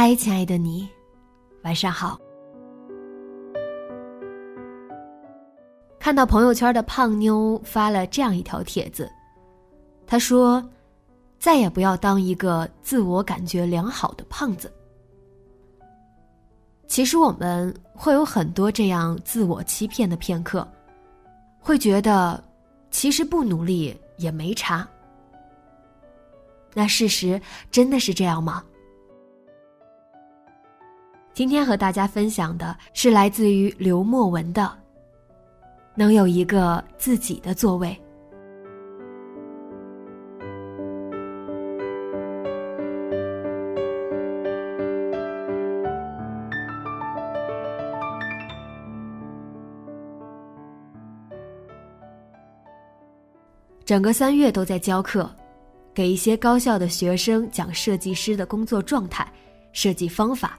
嗨，亲爱的你，晚上好。看到朋友圈的胖妞发了这样一条帖子，她说：“再也不要当一个自我感觉良好的胖子。”其实我们会有很多这样自我欺骗的片刻，会觉得其实不努力也没差。那事实真的是这样吗？今天和大家分享的是来自于刘墨文的《能有一个自己的座位》。整个三月都在教课，给一些高校的学生讲设计师的工作状态、设计方法。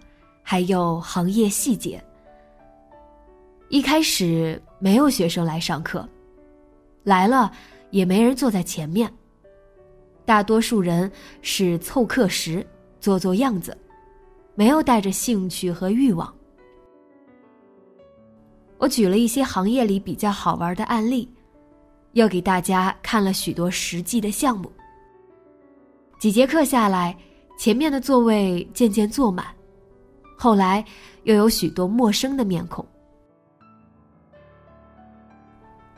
还有行业细节。一开始没有学生来上课，来了也没人坐在前面。大多数人是凑课时做做样子，没有带着兴趣和欲望。我举了一些行业里比较好玩的案例，又给大家看了许多实际的项目。几节课下来，前面的座位渐渐坐满。后来，又有许多陌生的面孔。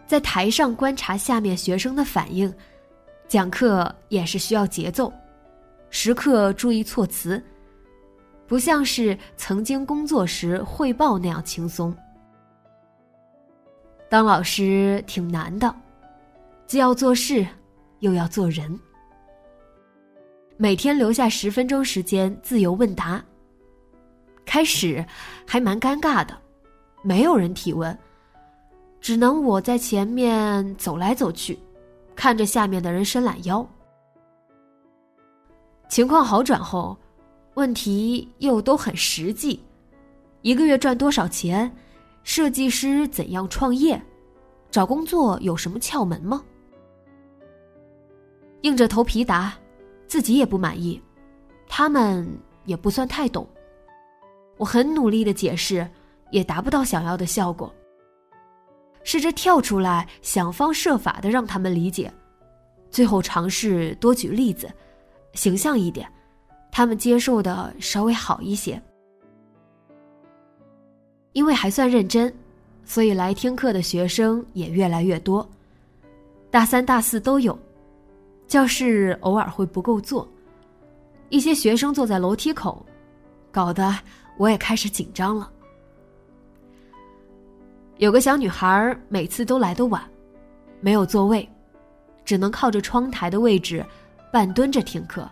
在台上观察下面学生的反应，讲课也是需要节奏，时刻注意措辞，不像是曾经工作时汇报那样轻松。当老师挺难的，既要做事，又要做人。每天留下十分钟时间自由问答。开始还蛮尴尬的，没有人提问，只能我在前面走来走去，看着下面的人伸懒腰。情况好转后，问题又都很实际：一个月赚多少钱？设计师怎样创业？找工作有什么窍门吗？硬着头皮答，自己也不满意，他们也不算太懂。我很努力的解释，也达不到想要的效果。试着跳出来，想方设法的让他们理解，最后尝试多举例子，形象一点，他们接受的稍微好一些。因为还算认真，所以来听课的学生也越来越多，大三、大四都有。教室偶尔会不够坐，一些学生坐在楼梯口，搞得。我也开始紧张了。有个小女孩每次都来的晚，没有座位，只能靠着窗台的位置半蹲着听课。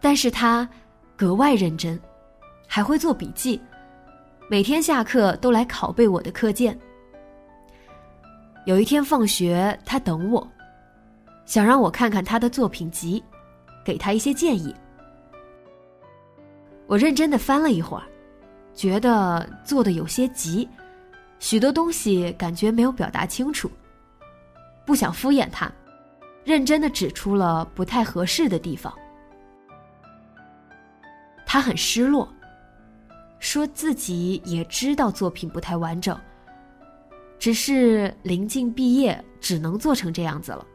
但是她格外认真，还会做笔记，每天下课都来拷贝我的课件。有一天放学，她等我，想让我看看她的作品集，给她一些建议。我认真的翻了一会儿，觉得做的有些急，许多东西感觉没有表达清楚。不想敷衍他，认真的指出了不太合适的地方。他很失落，说自己也知道作品不太完整，只是临近毕业，只能做成这样子了，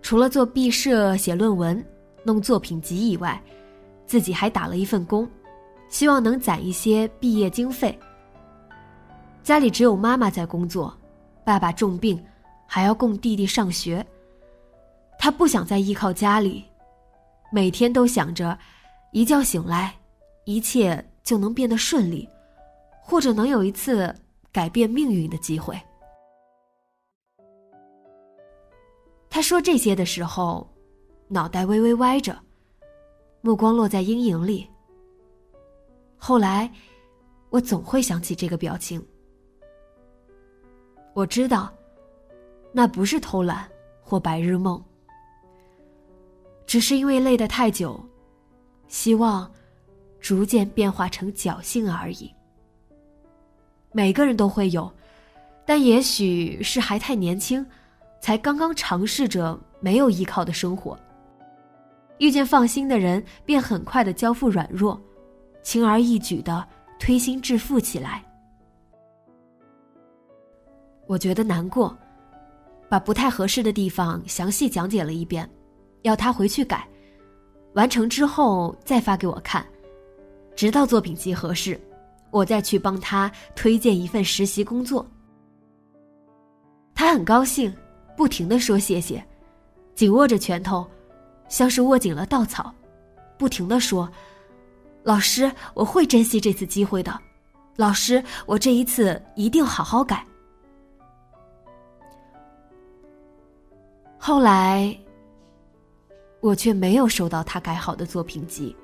除了做毕设、写论文、弄作品集以外，自己还打了一份工，希望能攒一些毕业经费。家里只有妈妈在工作，爸爸重病，还要供弟弟上学。他不想再依靠家里，每天都想着，一觉醒来，一切就能变得顺利，或者能有一次改变命运的机会。他说这些的时候，脑袋微微歪着，目光落在阴影里。后来，我总会想起这个表情。我知道，那不是偷懒或白日梦，只是因为累得太久，希望逐渐变化成侥幸而已。每个人都会有，但也许是还太年轻，才刚刚尝试着没有依靠的生活。遇见放心的人，便很快的交付软弱，轻而易举的推心置腹起来。我觉得难过，把不太合适的地方详细讲解了一遍，要他回去改，完成之后再发给我看，直到作品集合适，我再去帮他推荐一份实习工作。他很高兴，不停的说谢谢，紧握着拳头，像是握紧了稻草，不停的说：“老师，我会珍惜这次机会的，老师，我这一次一定好好改。”后来，我却没有收到他改好的作品集。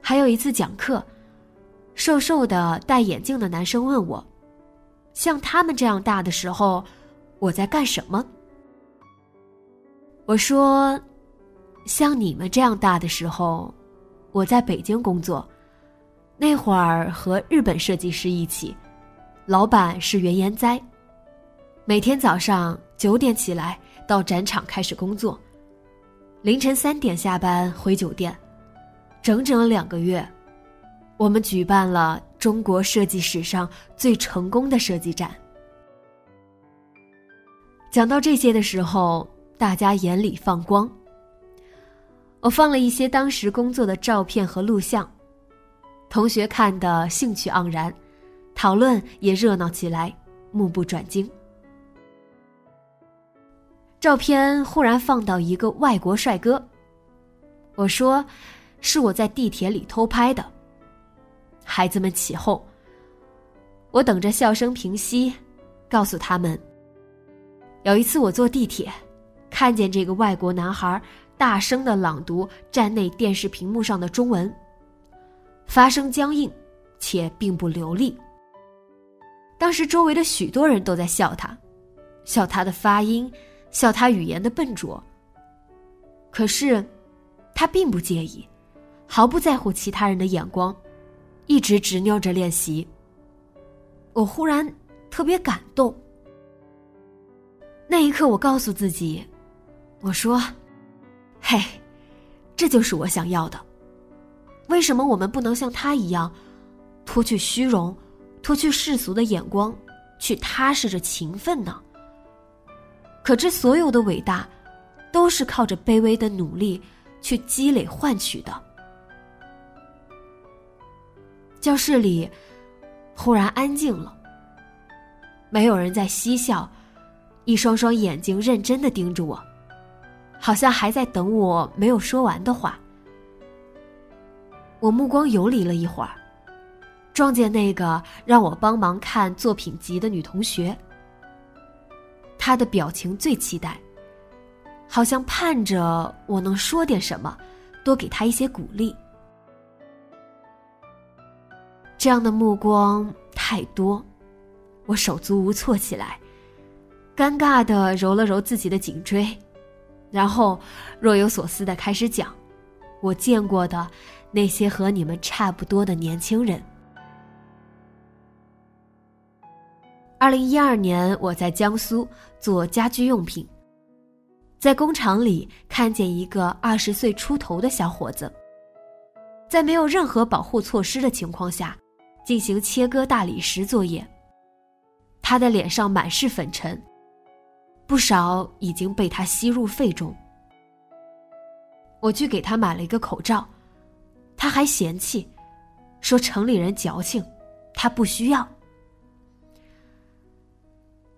还有一次讲课，瘦瘦的戴眼镜的男生问我：“像他们这样大的时候，我在干什么？”我说：“像你们这样大的时候，我在北京工作，那会儿和日本设计师一起。”老板是原研哉，每天早上九点起来到展场开始工作，凌晨三点下班回酒店，整整两个月，我们举办了中国设计史上最成功的设计展。讲到这些的时候，大家眼里放光。我放了一些当时工作的照片和录像，同学看的兴趣盎然。讨论也热闹起来，目不转睛。照片忽然放到一个外国帅哥，我说：“是我在地铁里偷拍的。”孩子们起哄。我等着笑声平息，告诉他们：有一次我坐地铁，看见这个外国男孩大声的朗读站内电视屏幕上的中文，发声僵硬，且并不流利。当时周围的许多人都在笑他，笑他的发音，笑他语言的笨拙。可是，他并不介意，毫不在乎其他人的眼光，一直执拗着练习。我忽然特别感动。那一刻，我告诉自己，我说：“嘿，这就是我想要的。为什么我们不能像他一样，脱去虚荣？”脱去世俗的眼光，去踏实着勤奋呢。可这所有的伟大，都是靠着卑微的努力去积累换取的。教室里忽然安静了，没有人在嬉笑，一双双眼睛认真的盯着我，好像还在等我没有说完的话。我目光游离了一会儿。撞见那个让我帮忙看作品集的女同学，她的表情最期待，好像盼着我能说点什么，多给她一些鼓励。这样的目光太多，我手足无措起来，尴尬的揉了揉自己的颈椎，然后若有所思的开始讲我见过的那些和你们差不多的年轻人。二零一二年，我在江苏做家居用品，在工厂里看见一个二十岁出头的小伙子，在没有任何保护措施的情况下，进行切割大理石作业。他他的脸上满是粉尘，不少已经被他吸入肺中。我去给他买了一个口罩，他还嫌弃，说城里人矫情，他不需要。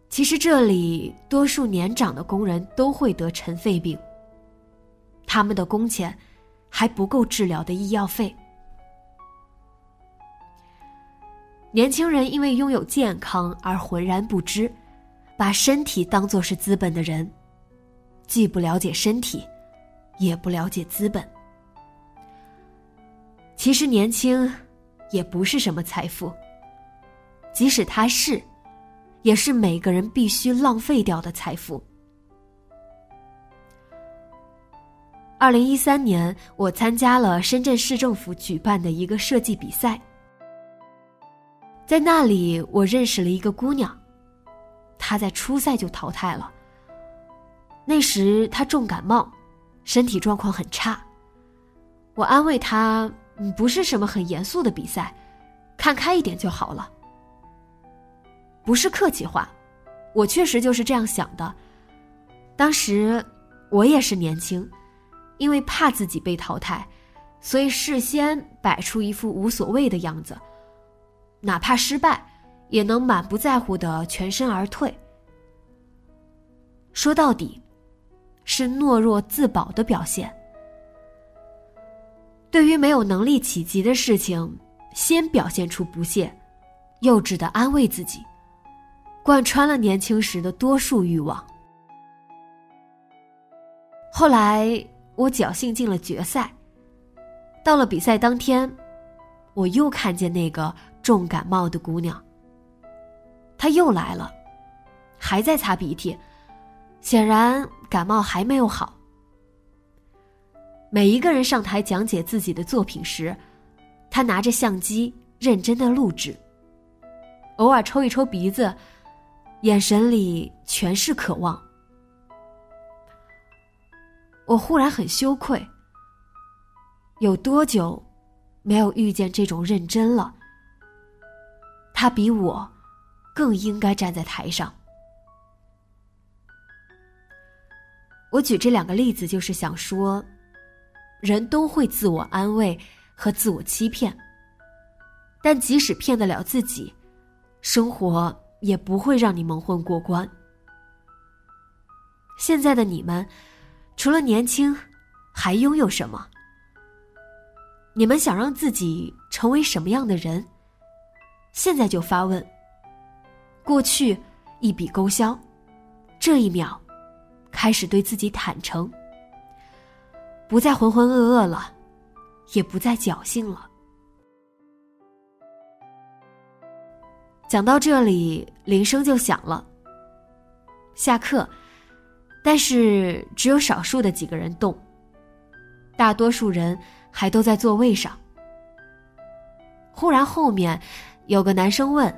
其实这里多数年长的工人都会得尘肺病，他们的工钱还不够治疗的医药费。年轻人因为拥有健康而浑然不知，把身体当作是资本的人，既不了解身体，也不了解资本。其实年轻也不是什么财富，即使他是。也是每个人必须浪费掉的财富。二零一三年，我参加了深圳市政府举办的一个设计比赛，在那里我认识了一个姑娘，他在初赛就淘汰了。那时他重感冒，身体状况很差，我安慰他：“不是什么很严肃的比赛，看开一点就好了。”不是客气话，我确实就是这样想的。当时我也是年轻，因为怕自己被淘汰，所以事先摆出一副无所谓的样子，哪怕失败，也能满不在乎的全身而退。说到底，是懦弱自保的表现。对于没有能力企及的事情，先表现出不屑，幼稚的安慰自己。贯穿了年轻时的多数欲望。后来我侥幸进了决赛。到了比赛当天，我又看见那个重感冒的姑娘。他又来了，还在擦鼻涕，显然感冒还没有好。每一个人上台讲解自己的作品时，他拿着相机认真的录制，偶尔抽一抽鼻子。眼神里全是渴望，我忽然很羞愧。有多久没有遇见这种认真了？他比我更应该站在台上。我举这两个例子，就是想说，人都会自我安慰和自我欺骗，但即使骗得了自己，生活。也不会让你蒙混过关。现在的你们，除了年轻，还拥有什么？你们想让自己成为什么样的人？现在就发问。过去一笔勾销，这一秒，开始对自己坦诚，不再浑浑噩噩了，也不再侥幸了。讲到这里，铃声就响了。下课，但是只有少数的几个人动，大多数人还都在座位上。忽然，后面有个男生问：“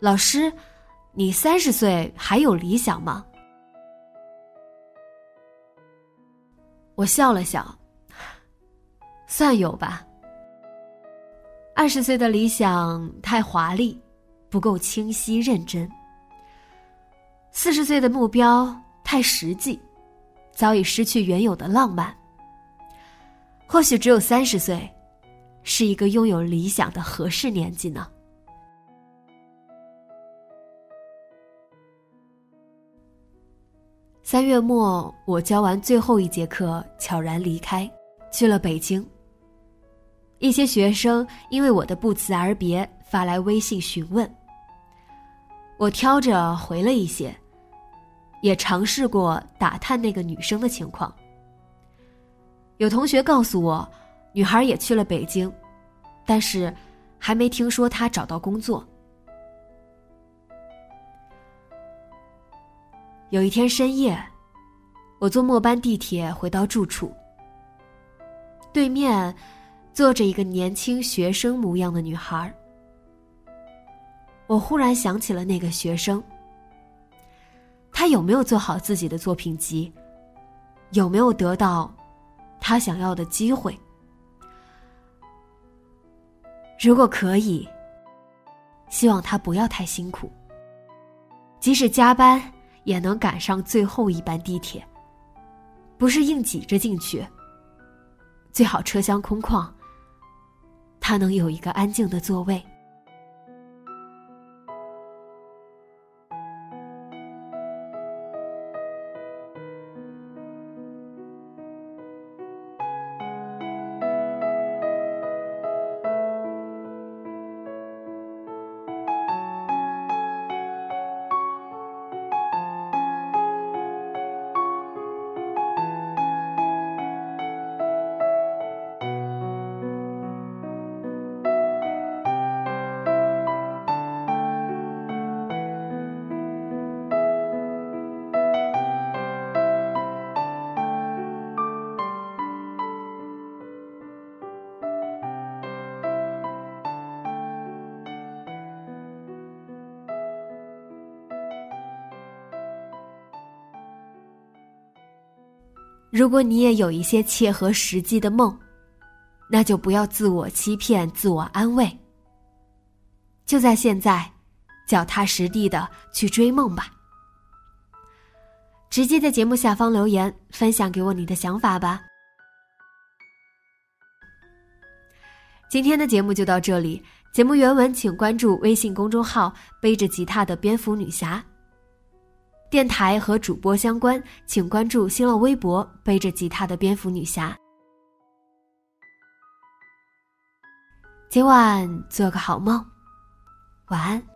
老师，你三十岁还有理想吗？”我笑了笑，算有吧。二十岁的理想太华丽，不够清晰认真。四十岁的目标太实际，早已失去原有的浪漫。或许只有三十岁，是一个拥有理想的合适年纪呢。三月末，我教完最后一节课，悄然离开，去了北京。一些学生因为我的不辞而别发来微信询问，我挑着回了一些，也尝试过打探那个女生的情况。有同学告诉我，女孩也去了北京，但是还没听说她找到工作。有一天深夜，我坐末班地铁回到住处，对面。坐着一个年轻学生模样的女孩，我忽然想起了那个学生。他有没有做好自己的作品集？有没有得到他想要的机会？如果可以，希望他不要太辛苦。即使加班，也能赶上最后一班地铁。不是硬挤着进去。最好车厢空旷，他能有一个安静的座位。如果你也有一些切合实际的梦，那就不要自我欺骗、自我安慰。就在现在，脚踏实地的去追梦吧。直接在节目下方留言，分享给我你的想法吧。今天的节目就到这里，节目原文请关注微信公众号“背着吉他的蝙蝠女侠”。电台和主播相关，请关注新浪微博“背着吉他的蝙蝠女侠”。今晚做个好梦，晚安。